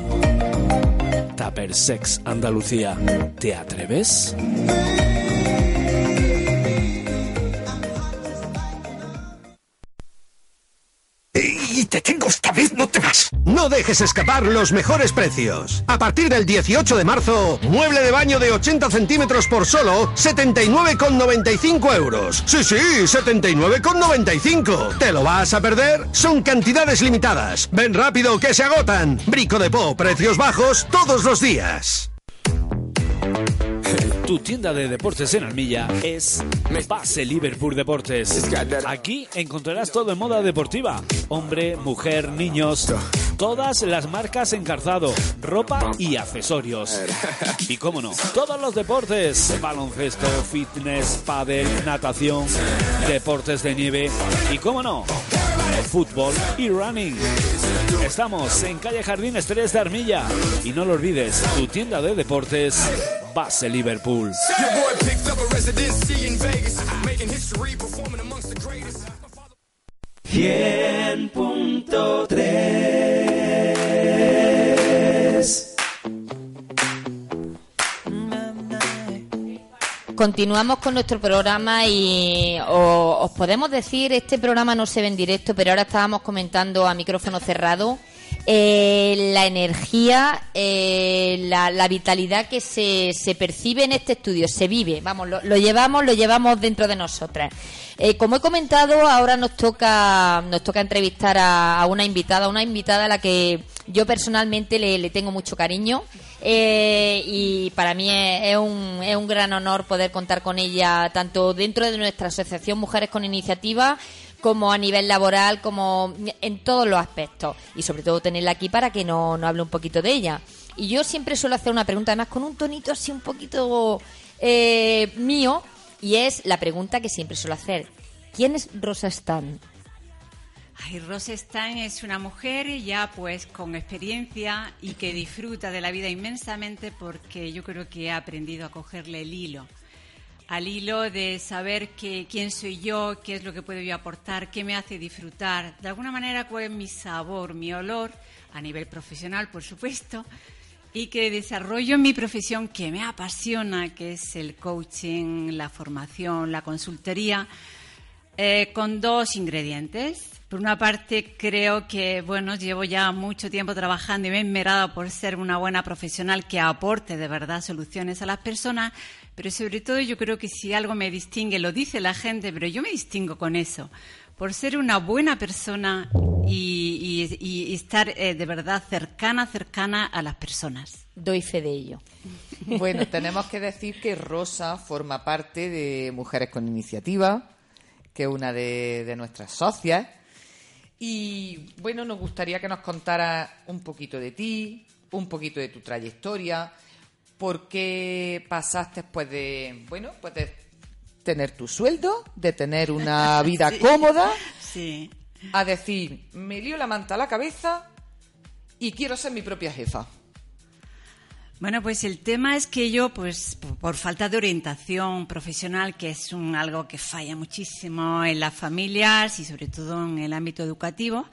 Speaker 13: Tupper Sex Andalucía. ¿Te atreves?
Speaker 14: No dejes escapar los mejores precios. A partir del 18 de marzo, mueble de baño de 80 centímetros por solo 79,95 euros. Sí, sí, 79,95. ¿Te lo vas a perder? Son cantidades limitadas. Ven rápido que se agotan. Brico de Po, precios bajos todos los días.
Speaker 13: Tu tienda de deportes en Armilla es Base Liverpool Deportes. Aquí encontrarás todo en moda deportiva. Hombre, mujer, niños. Todas las marcas en calzado, ropa y accesorios. Y cómo no, todos los deportes. Baloncesto, fitness, pádel, natación, deportes de nieve. Y cómo no, fútbol y running. Estamos en calle Jardín 3 de Armilla. Y no lo olvides, tu tienda de deportes, Base Liverpool.
Speaker 1: Your boy picked up a residency in Vegas, making history, performing amongst the greatest.
Speaker 2: 100.3 Continuamos con nuestro programa y o- os podemos decir, este programa no se ve en directo, pero ahora estábamos comentando a micrófono cerrado eh, la energía, eh, la, la vitalidad que se, se percibe en este estudio, se vive, vamos, lo, lo llevamos, lo llevamos dentro de nosotras. Eh, como he comentado, ahora nos toca, nos toca entrevistar a, una invitada, una invitada a la que yo personalmente le, le tengo mucho cariño. Y para mí es, es un, es un gran honor poder contar con ella tanto dentro de nuestra asociación Mujeres con Iniciativa como a nivel laboral, como en todos los aspectos. Y sobre todo tenerla aquí para que no, no hable un poquito de ella. Y yo siempre suelo hacer una pregunta, además con un tonito así un poquito eh, mío, y es la pregunta que siempre suelo hacer. ¿Quién es Rosa Stan?
Speaker 3: Ay, Rosa Stan es una mujer ya pues con experiencia y que disfruta de la vida inmensamente porque yo creo que ha aprendido a cogerle el hilo. Al hilo de saber que, quién soy yo, qué es lo que puedo yo aportar, qué me hace disfrutar. De alguna manera, cuál es mi sabor, mi olor, a nivel profesional, por supuesto, y que desarrollo mi profesión que me apasiona, que es el coaching, la formación, la consultoría, eh, con dos ingredientes. Por una parte, creo que, bueno, llevo ya mucho tiempo trabajando y me he enmerado por ser una buena profesional que aporte de verdad soluciones a las personas, pero sobre todo yo creo que si algo me distingue, lo dice la gente, pero yo me distingo con eso, por ser una buena persona y, y- y estar eh, de verdad cercana, cercana a las personas.
Speaker 2: Doy fe de ello.
Speaker 4: Bueno, tenemos que decir que Rosa forma parte de Mujeres con Iniciativa, que es una de, de nuestras socias. Y bueno, nos gustaría que nos contara un poquito de ti, un poquito de tu trayectoria, por qué pasaste pues de, bueno, pues de tener tu sueldo, de tener una vida
Speaker 3: Sí.
Speaker 4: cómoda,
Speaker 3: Sí.
Speaker 4: a decir, me lío la manta a la cabeza y quiero ser mi propia jefa.
Speaker 3: Bueno, pues el tema es que yo, pues por, por falta de orientación profesional, que es un, algo que falla muchísimo en las familias y sobre todo en el ámbito educativo,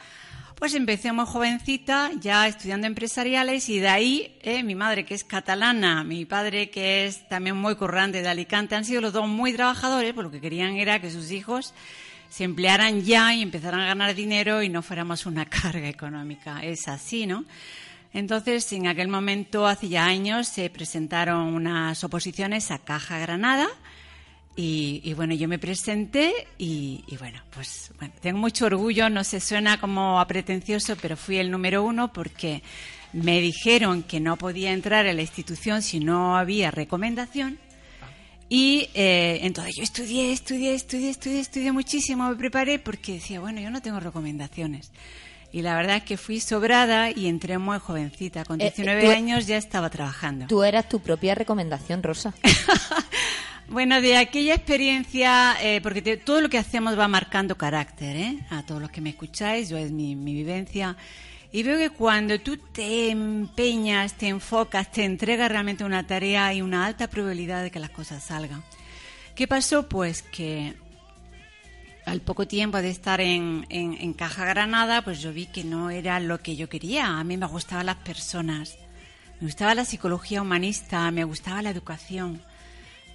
Speaker 3: pues empecé muy jovencita, ya estudiando empresariales y de ahí eh, mi madre que es catalana, mi padre que es también muy currante de Alicante, han sido los dos muy trabajadores, porque lo que querían era que sus hijos se emplearan ya y empezaran a ganar dinero y no fuéramos una carga económica. Es así, ¿no? Entonces, en aquel momento, hace ya años, se presentaron unas oposiciones a Caja Granada y, y bueno, yo me presenté y, y bueno, pues bueno, tengo mucho orgullo, no se suena como a pretencioso, pero fui el número uno porque me dijeron que no podía entrar a la institución si no había recomendación. Y eh, entonces yo estudié, estudié, estudié, estudié, estudié muchísimo, me preparé porque decía, bueno, yo no tengo recomendaciones. Y la verdad es que fui sobrada y entré muy jovencita. Con
Speaker 2: Eh,
Speaker 3: 19
Speaker 2: tú-
Speaker 3: años ya estaba trabajando.
Speaker 2: Tú eras tu propia recomendación, Rosa.
Speaker 3: Bueno, de aquella experiencia, eh, porque te- todo lo que hacemos va marcando carácter, ¿eh? A todos los que me escucháis, yo es mi, mi vivencia. Y veo que cuando tú te empeñas, te enfocas, te entregas realmente una tarea, hay una alta probabilidad de que las cosas salgan. ¿Qué pasó? Pues que al poco tiempo de estar en, en- en Caja Granada, pues yo vi que no era lo que yo quería. A mí me gustaban las personas, me gustaba la psicología humanista, me gustaba la educación.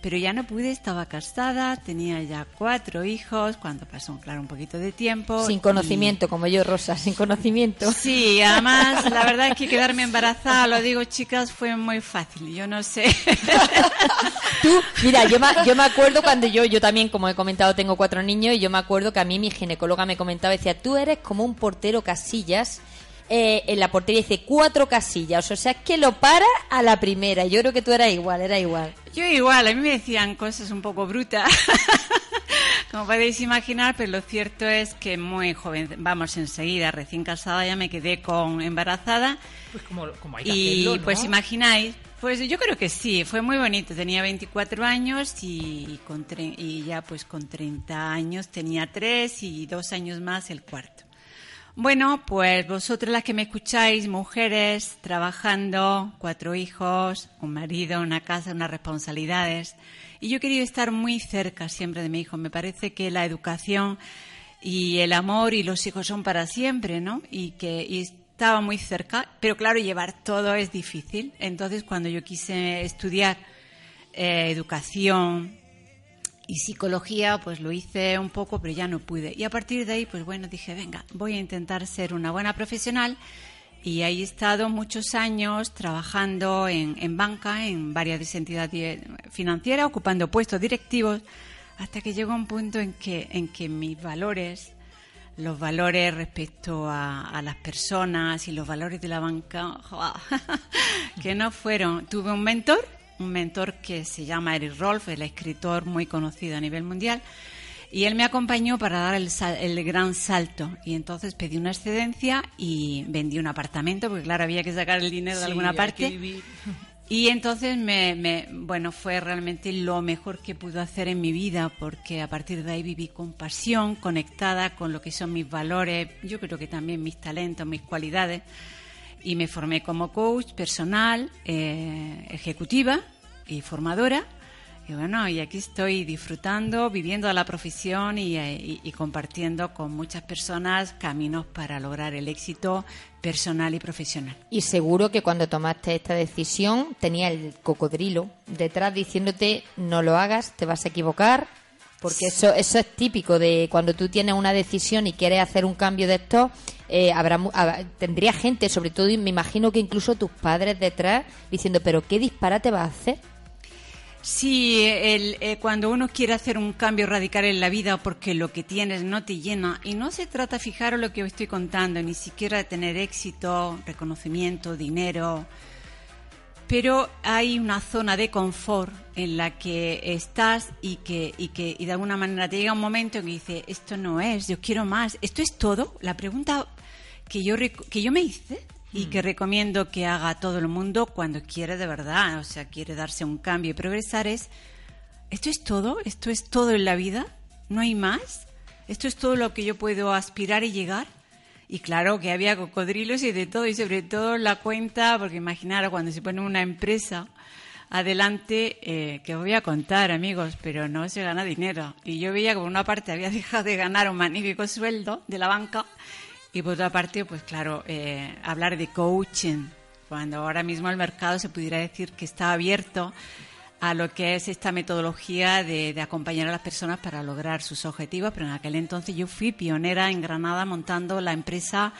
Speaker 3: Pero ya no pude, estaba casada, tenía ya cuatro hijos, cuando pasó, claro, un poquito de tiempo.
Speaker 2: Sin
Speaker 3: y-
Speaker 2: conocimiento, como yo, Rosa, sin conocimiento.
Speaker 3: Sí, además, la verdad es que quedarme embarazada, lo digo chicas, fue muy fácil. Yo no sé.
Speaker 2: Tú, mira, yo me, yo me acuerdo cuando yo, yo también, como he comentado, tengo cuatro niños y yo me acuerdo que a mí mi ginecóloga me comentaba, decía, tú eres como un portero casillas. Eh, en la portería dice cuatro casillas, o sea, es que lo para a la primera. Yo creo que tú eras igual, era igual.
Speaker 3: Yo igual, a mí me decían cosas un poco brutas, como podéis imaginar, pero lo cierto es que muy joven, vamos, enseguida, recién casada, ya me quedé con embarazada.
Speaker 6: Pues como, como hay que
Speaker 3: Y
Speaker 6: hacerlo, ¿no?
Speaker 3: pues imagináis, pues yo creo que sí, fue muy bonito. Tenía 24 años y, con tre- y ya pues con 30 años tenía tres y dos años más el cuarto. Bueno, pues vosotras las que me escucháis, mujeres, trabajando, cuatro hijos, un marido, una casa, unas responsabilidades. Y yo he querido estar muy cerca siempre de mi hijo. Me parece que la educación y el amor y los hijos son para siempre, ¿no? Y que y estaba muy cerca, pero claro, llevar todo es difícil. Entonces, cuando yo quise estudiar eh, educación y psicología, pues lo hice un poco, pero ya no pude. Y a partir de ahí, pues bueno, dije, venga, voy a intentar ser una buena profesional. Y ahí he estado muchos años trabajando en, en banca, en varias entidades financieras, ocupando puestos directivos, hasta que llegó un punto en que, en que mis valores, los valores respecto a, a las personas y los valores de la banca, que no fueron. Tuve un mentor, un mentor que se llama Eric Rolf, el escritor muy conocido a nivel mundial, Y él me acompañó para dar el, sal- el gran salto. Y entonces pedí una excedencia y vendí un apartamento, porque claro, había que sacar el dinero de
Speaker 6: Sí,
Speaker 3: alguna parte. Y entonces me, me- bueno, fue realmente lo mejor que pude hacer en mi vida, porque a partir de ahí viví con pasión, conectada con lo que son mis valores, yo creo que también mis talentos, mis cualidades, y me formé como coach personal, eh, ejecutiva y formadora. Y bueno, y aquí estoy disfrutando, viviendo la profesión y, eh, y- y compartiendo con muchas personas caminos para lograr el éxito personal y profesional.
Speaker 2: Y seguro que cuando tomaste esta decisión tenía el cocodrilo detrás diciéndote no lo hagas, te vas a equivocar, porque eso eso es típico de cuando tú tienes una decisión y quieres hacer un cambio de esto, eh, habrá tendría gente, sobre todo y me imagino que incluso tus padres detrás diciendo pero qué disparate vas a hacer.
Speaker 3: Sí, el, eh, cuando uno quiere hacer un cambio radical en la vida porque lo que tienes no te llena, y no se trata, fijaros lo que os estoy contando, ni siquiera de tener éxito, reconocimiento, dinero, pero hay una zona de confort en la que estás y que, y que y de alguna manera te llega un momento en que dices, esto no es, yo quiero más, esto es todo. La pregunta que yo, que yo me hice y que recomiendo que haga todo el mundo cuando quiere de verdad, o sea, quiere darse un cambio y progresar es, ¿esto es todo? ¿Esto es todo en la vida? ¿No hay más? ¿Esto es todo lo que yo puedo aspirar y llegar? Y claro que había cocodrilos y de todo, y sobre todo la cuenta, porque imaginaros cuando se pone una empresa adelante, eh, que voy a contar, amigos, pero no se gana dinero. Y yo veía que por una parte había dejado de ganar un magnífico sueldo de la banca, y por otra parte, pues claro, eh, hablar de coaching, cuando ahora mismo el mercado se pudiera decir que está abierto a lo que es esta metodología de, de acompañar a las personas para lograr sus objetivos, pero en aquel entonces yo fui pionera en Granada montando la empresa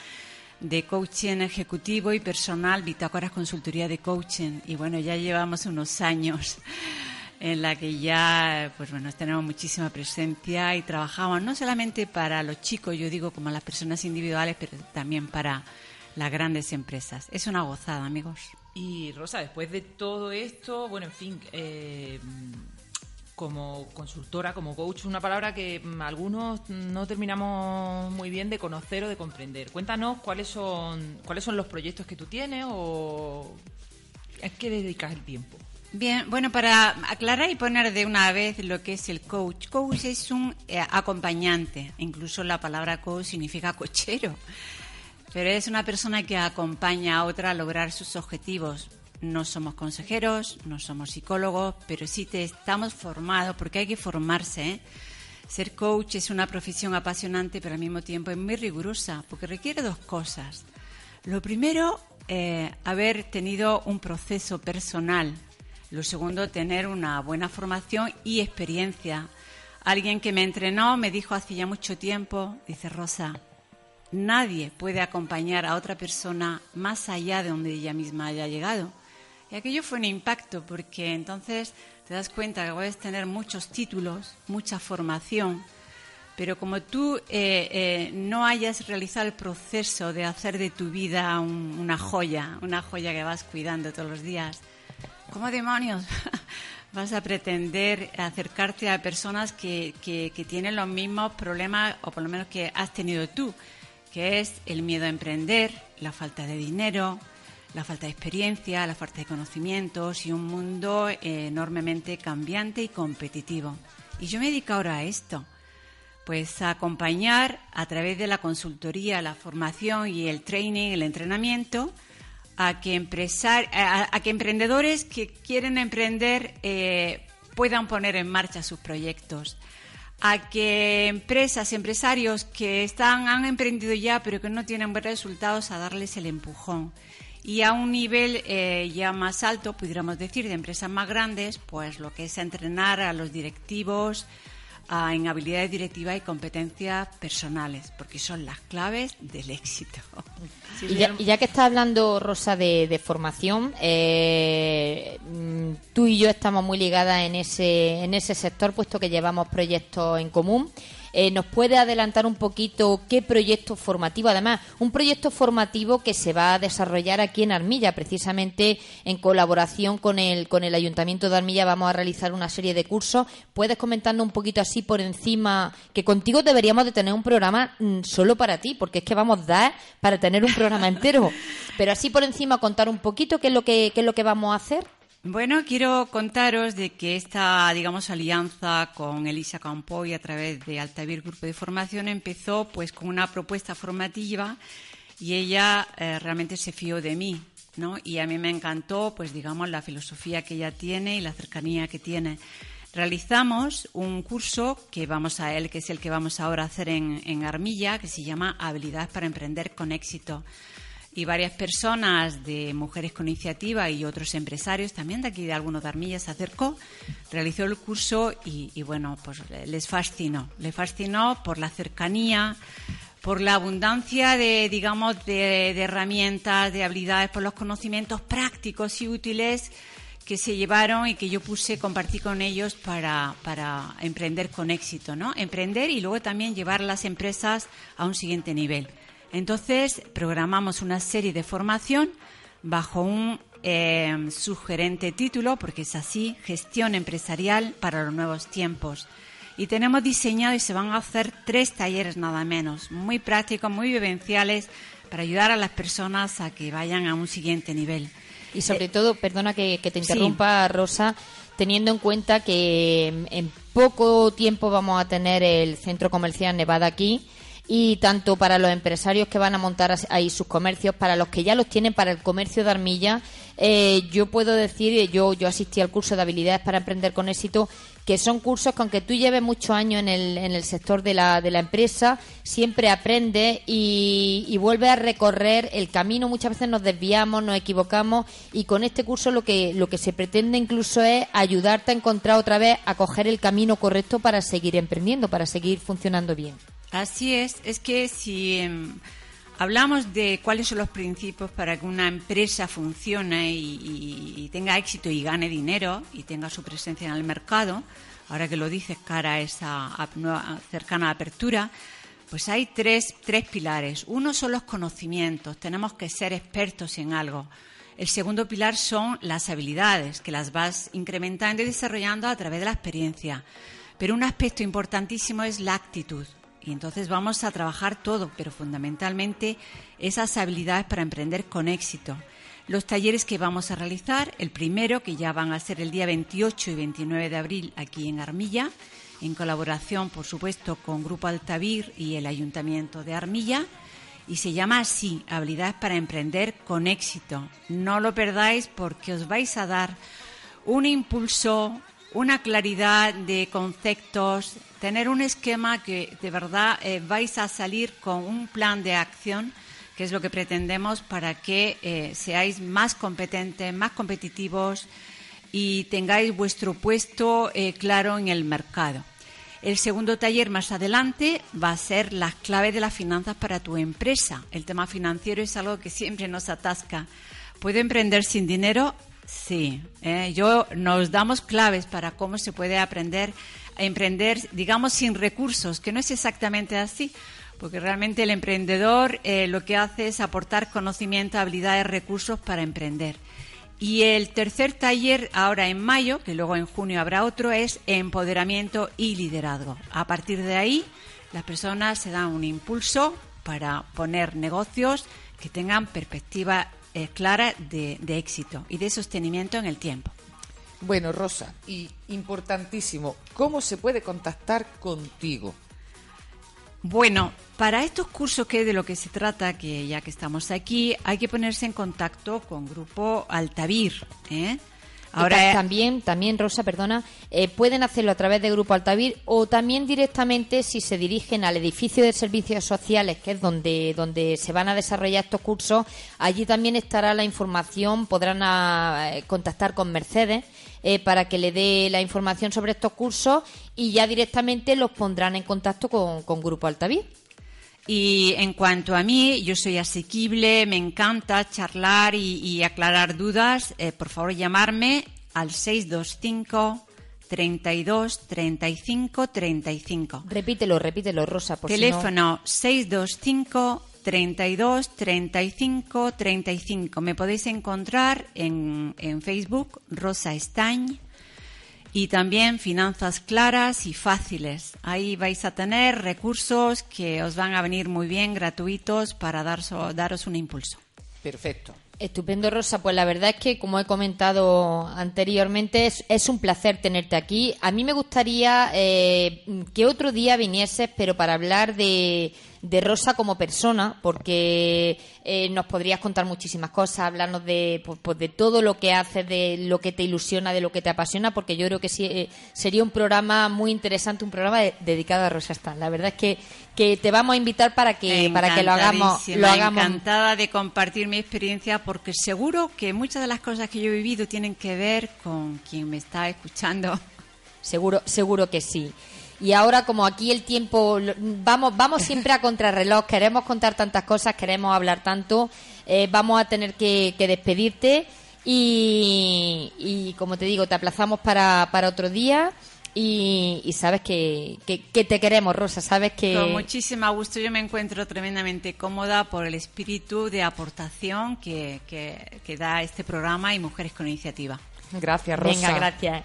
Speaker 3: de coaching ejecutivo y personal Bitácoras Consultoría de Coaching. Y bueno, ya llevamos unos años en la que ya pues bueno tenemos muchísima presencia y trabajamos no solamente para los chicos, yo digo como las personas individuales, pero también para las grandes empresas. Es una gozada, amigos.
Speaker 6: Y Rosa, después de todo esto, bueno, en fin, eh, como consultora, como coach, una palabra que mm, algunos no terminamos muy bien de conocer o de comprender. Cuéntanos cuáles son cuáles son los proyectos que tú tienes o a qué dedicas el tiempo.
Speaker 3: Bien, bueno, para aclarar y poner de una vez lo que es el coach. Coach es un eh, acompañante. Incluso la palabra coach significa cochero. Pero es una persona que acompaña a otra a lograr sus objetivos. No somos consejeros, no somos psicólogos, pero sí te estamos formados, porque hay que formarse. ¿eh? Ser coach es una profesión apasionante, pero al mismo tiempo es muy rigurosa, porque requiere dos cosas. Lo primero, eh, haber tenido un proceso personal. Lo segundo, tener una buena formación y experiencia. Alguien que me entrenó me dijo hace ya mucho tiempo, dice Rosa, nadie puede acompañar a otra persona más allá de donde ella misma haya llegado. Y aquello fue un impacto porque entonces te das cuenta que puedes tener muchos títulos, mucha formación, pero como tú eh, eh, no hayas realizado el proceso de hacer de tu vida un- una joya, una joya que vas cuidando todos los días, ¿cómo demonios vas a pretender acercarte a personas que- que tienen los mismos problemas, o por lo menos que has tenido tú, que es el miedo a emprender, la falta de dinero, la falta de experiencia, la falta de conocimientos y un mundo eh, enormemente cambiante y competitivo? Y yo me dedico ahora a esto pues a acompañar a través de la consultoría, la formación y el training, el entrenamiento, a que, empresar, a, que emprendedores que quieren emprender eh, puedan poner en marcha sus proyectos, a que empresas, empresarios que están, han emprendido ya pero que no tienen buenos resultados, a darles el empujón. Y a un nivel eh, ya más alto, pudiéramos decir, de empresas más grandes, pues lo que es entrenar a los directivos, a- en habilidades directivas y competencias personales, porque son las claves del éxito.
Speaker 2: Y ya, y ya que está hablando Rosa de, de formación, eh, tú y yo estamos muy ligadas en ese, en ese sector, puesto que llevamos proyectos en común. Eh, ¿Nos puede adelantar un poquito qué proyecto formativo? Además, un proyecto formativo que se va a desarrollar aquí en Armilla, precisamente en colaboración con el, con el Ayuntamiento de Armilla vamos a realizar una serie de cursos. ¿Puedes comentarnos un poquito así por encima? Que contigo deberíamos de tener un programa mm, solo para ti, porque es que vamos a dar para tener un programa entero. Pero así por encima contar un poquito qué es lo que, qué es lo que vamos a hacer.
Speaker 3: Bueno, quiero contaros de que esta, digamos, alianza con Elisa Campoy a través de Altavir Grupo de Formación empezó pues con una propuesta formativa y ella eh, realmente se fió de mí, ¿no? Y a mí me encantó, pues digamos, la filosofía que ella tiene y la cercanía que tiene. Realizamos un curso que vamos a él, que es el que vamos ahora a hacer en, en Armilla, que se llama Habilidades para emprender con éxito y varias personas de mujeres con iniciativa y otros empresarios también de aquí de algunos de Armilla se acercó, realizó el curso y, bueno, pues les fascinó. Les fascinó por la cercanía, por la abundancia de, digamos, de, herramientas, de habilidades, por los conocimientos prácticos y útiles que se llevaron y que yo puse, compartí con ellos para, para emprender con éxito, ¿no? Emprender y luego también llevar las empresas a un siguiente nivel. Entonces, programamos una serie de formación bajo un eh, sugerente título, porque es así, Gestión Empresarial para los Nuevos Tiempos. Y tenemos diseñado y se van a hacer tres talleres nada menos, muy prácticos, muy vivenciales, para ayudar a las personas a que vayan a un siguiente nivel.
Speaker 2: Y sobre todo, perdona que, te interrumpa, Rosa, teniendo en cuenta que en poco tiempo vamos a tener el centro comercial Nevada aquí y tanto para los empresarios que van a montar ahí sus comercios, para los que ya los tienen, para el comercio de armilla, eh, yo puedo decir, yo, yo asistí al curso de habilidades para emprender con éxito, que son cursos que aunque tú lleves muchos años en el, en el sector de la, de la empresa, siempre aprendes y, y vuelves a recorrer el camino. Muchas veces nos desviamos, nos equivocamos y con este curso lo que, lo que se pretende incluso es ayudarte a encontrar otra vez, a coger el camino correcto para seguir emprendiendo, para seguir funcionando bien.
Speaker 3: Así es, es que si em, hablamos de cuáles son los principios para que una empresa funcione y, tenga éxito y gane dinero y tenga su presencia en el mercado, ahora que lo dices cara a esa cercana apertura, pues hay tres, tres pilares. Uno son los conocimientos, tenemos que ser expertos en algo. El segundo pilar son las habilidades, que las vas incrementando y desarrollando a través de la experiencia. Pero un aspecto importantísimo es la actitud. Y entonces vamos a trabajar todo, pero fundamentalmente esas habilidades para emprender con éxito. Los talleres que vamos a realizar, el primero, que ya van a ser el día 28 y 29 de abril aquí en Armilla, en colaboración, por supuesto, con Grupo Altavir y el Ayuntamiento de Armilla, y se llama así, Habilidades para Emprender con Éxito. No lo perdáis porque os vais a dar un impulso, una claridad de conceptos, tener un esquema que de verdad eh, vais a salir con un plan de acción, que es lo que pretendemos para que eh, seáis más competentes, más competitivos y tengáis vuestro puesto eh, claro en el mercado. El segundo taller más adelante va a ser las claves de las finanzas para tu empresa. El tema financiero es algo que siempre nos atasca. ¿Puedo emprender sin dinero? Sí, ¿eh? yo nos damos claves para cómo se puede aprender a emprender, digamos, sin recursos, que no es exactamente así, porque realmente el emprendedor eh, lo que hace es aportar conocimiento, habilidades, recursos para emprender. Y el tercer taller, ahora en mayo, que luego en junio habrá otro, es empoderamiento y liderazgo. A partir de ahí, las personas se dan un impulso para poner negocios que tengan perspectiva eh, clara de, éxito y de sostenimiento en el tiempo.
Speaker 4: Bueno, Rosa, y importantísimo, ¿cómo se puede contactar contigo?
Speaker 3: Bueno, para estos cursos que de lo que se trata, que ya que estamos aquí, hay que ponerse en contacto con Grupo Altavir. ¿eh?
Speaker 2: Ahora también, también Rosa, perdona, eh, pueden hacerlo a través de Grupo Altavir o también directamente si se dirigen al edificio de servicios sociales, que es donde donde se van a desarrollar estos cursos. Allí también estará la información, podrán ah, eh, contactar con Mercedes eh, para que le dé la información sobre estos cursos y ya directamente los pondrán en contacto con, con Grupo Altavir.
Speaker 3: Y en cuanto a mí, yo soy asequible, me encanta charlar y, aclarar dudas. Eh, por favor, llamarme al 625 32 35 35.
Speaker 2: Repítelo, repítelo, Rosa, por si no-
Speaker 3: Teléfono 625 32 35 35. Me podéis encontrar en, en Facebook, Rosa Stein. Y también finanzas claras y fáciles. Ahí vais a tener recursos que os van a venir muy bien, gratuitos, para darso- daros un impulso.
Speaker 4: Perfecto.
Speaker 2: Estupendo, Rosa. Pues la verdad es que, como he comentado anteriormente, es, es un placer tenerte aquí. A mí me gustaría eh, que otro día vinieses, pero para hablar de, de Rosa como persona, porque eh, nos podrías contar muchísimas cosas, hablarnos de, pues, pues, de todo lo que haces, de lo que te ilusiona, de lo que te apasiona, porque yo creo que sí, eh, sería un programa muy interesante, un programa de- dedicado a Rosa Stan. La verdad es que, que te vamos a invitar para que, para que lo hagamos. Lo hagamos
Speaker 3: encantada de compartir mi experiencia porque seguro que muchas de las cosas que yo he vivido tienen que ver con quien me está escuchando.
Speaker 2: Seguro, seguro que sí. Y ahora, como aquí el tiempo, lo- vamos, vamos siempre a contrarreloj, queremos contar tantas cosas, queremos hablar tanto, eh, vamos a tener que, que despedirte y, y, como te digo, te aplazamos para, para otro día y, y sabes que, que, que te queremos, Rosa, sabes que...
Speaker 3: Con muchísimo gusto yo me encuentro tremendamente cómoda por el espíritu de aportación que, que, que da este programa y Mujeres con Iniciativa.
Speaker 4: Gracias,
Speaker 2: Venga, gracias.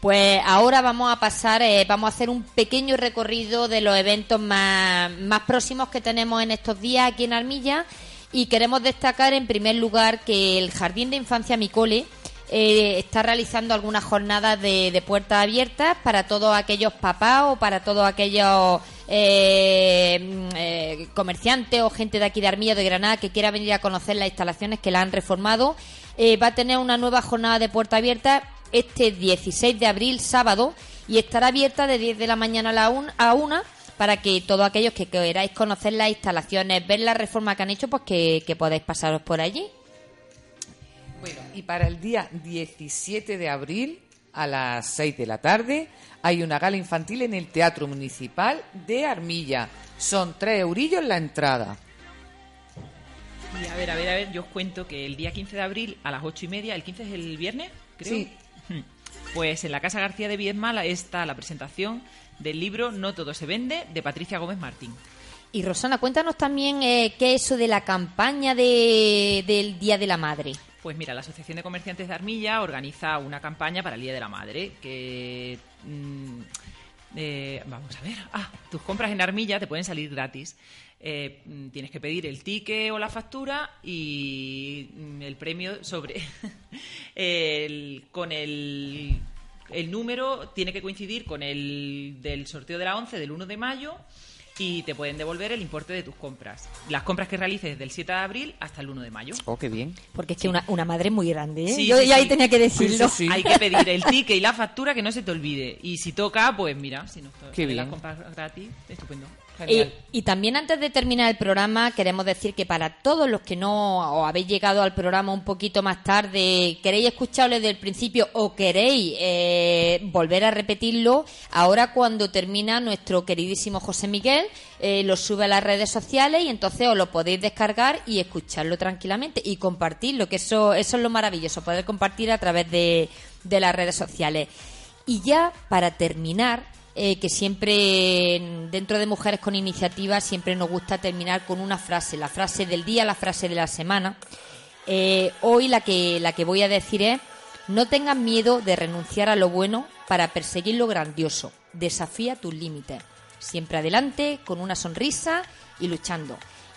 Speaker 2: Pues ahora vamos a pasar, eh, vamos a hacer un pequeño recorrido de los eventos más, próximos que tenemos en estos días aquí en Armilla y queremos destacar en primer lugar que el Jardín de Infancia Micole eh, está realizando algunas jornadas de, de puertas abiertas para todos aquellos papás o para todos aquellos eh, eh, comerciantes o gente de aquí de Armilla de Granada que quiera venir a conocer las instalaciones que la han reformado. Va a tener una nueva jornada de puerta abierta este 16 de abril, sábado, y estará abierta de 10 de la mañana a la un- a 1 para que todos aquellos que queráis conocer las instalaciones, ver la reforma que han hecho, pues que, que podáis pasaros por allí.
Speaker 4: Bueno, y para el día 17 de abril, a las 6 de la tarde, hay una gala infantil en el Teatro Municipal de Armilla. Son tres eurillos la entrada.
Speaker 6: Y a ver, a ver, a ver, yo os cuento que el día 15 de abril a las ocho y media, el 15 es el viernes, creo.
Speaker 4: Sí.
Speaker 6: Pues en la Casa García de Viedma está la presentación del libro No todo se vende de Patricia Gómez Martín.
Speaker 2: Y Rosana, cuéntanos también eh, qué es eso de la campaña de- del Día de la Madre.
Speaker 6: Pues mira, la Asociación de Comerciantes de Armilla organiza una campaña para el Día de la Madre que... mm, eh, vamos a ver. Ah, tus compras en Armilla te pueden salir gratis. Eh, tienes que pedir el ticket o la factura y mm, el premio sobre... el- con el, el número tiene que coincidir con el del sorteo de la 11 del 1 de mayo y te pueden devolver el importe de tus compras. Las compras que realices del 7 de abril hasta el 1 de mayo.
Speaker 4: Oh, qué bien.
Speaker 2: Porque es que una, una madre muy grande, ¿eh?
Speaker 6: Sí,
Speaker 2: Yo
Speaker 6: sí,
Speaker 2: ya ahí tenía que decirlo.
Speaker 6: Hay que pedir el ticket y la factura que no se te olvide. Y si toca, pues mira, si
Speaker 4: Qué
Speaker 6: sale las compras gratis, estupendo.
Speaker 2: Y, y también antes de terminar el programa queremos decir que para todos los que no o habéis llegado al programa un poquito más tarde, queréis escucharlo desde el principio o queréis eh, volver a repetirlo, ahora cuando termina nuestro queridísimo José Miguel eh, lo sube a las redes sociales y entonces os lo podéis descargar y escucharlo tranquilamente y compartirlo, que eso, eso es lo maravilloso, poder compartir a través de, de las redes sociales. Y ya para terminar, eh, que siempre en- dentro de Mujeres con Iniciativa siempre nos gusta terminar con una frase, la frase del día, la frase de la semana. Eh, hoy la que, la que voy a decir es, no tengas miedo de renunciar a lo bueno para perseguir lo grandioso. Desafía tus límites. Siempre adelante, con una sonrisa y luchando.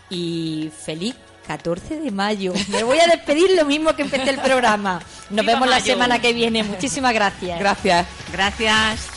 Speaker 2: Y feliz 14 de mayo. Me voy a despedir lo mismo que empecé el programa. Nos
Speaker 3: ¡Viva
Speaker 2: vemos la semana que viene. Muchísimas gracias.
Speaker 4: Gracias.
Speaker 3: Gracias.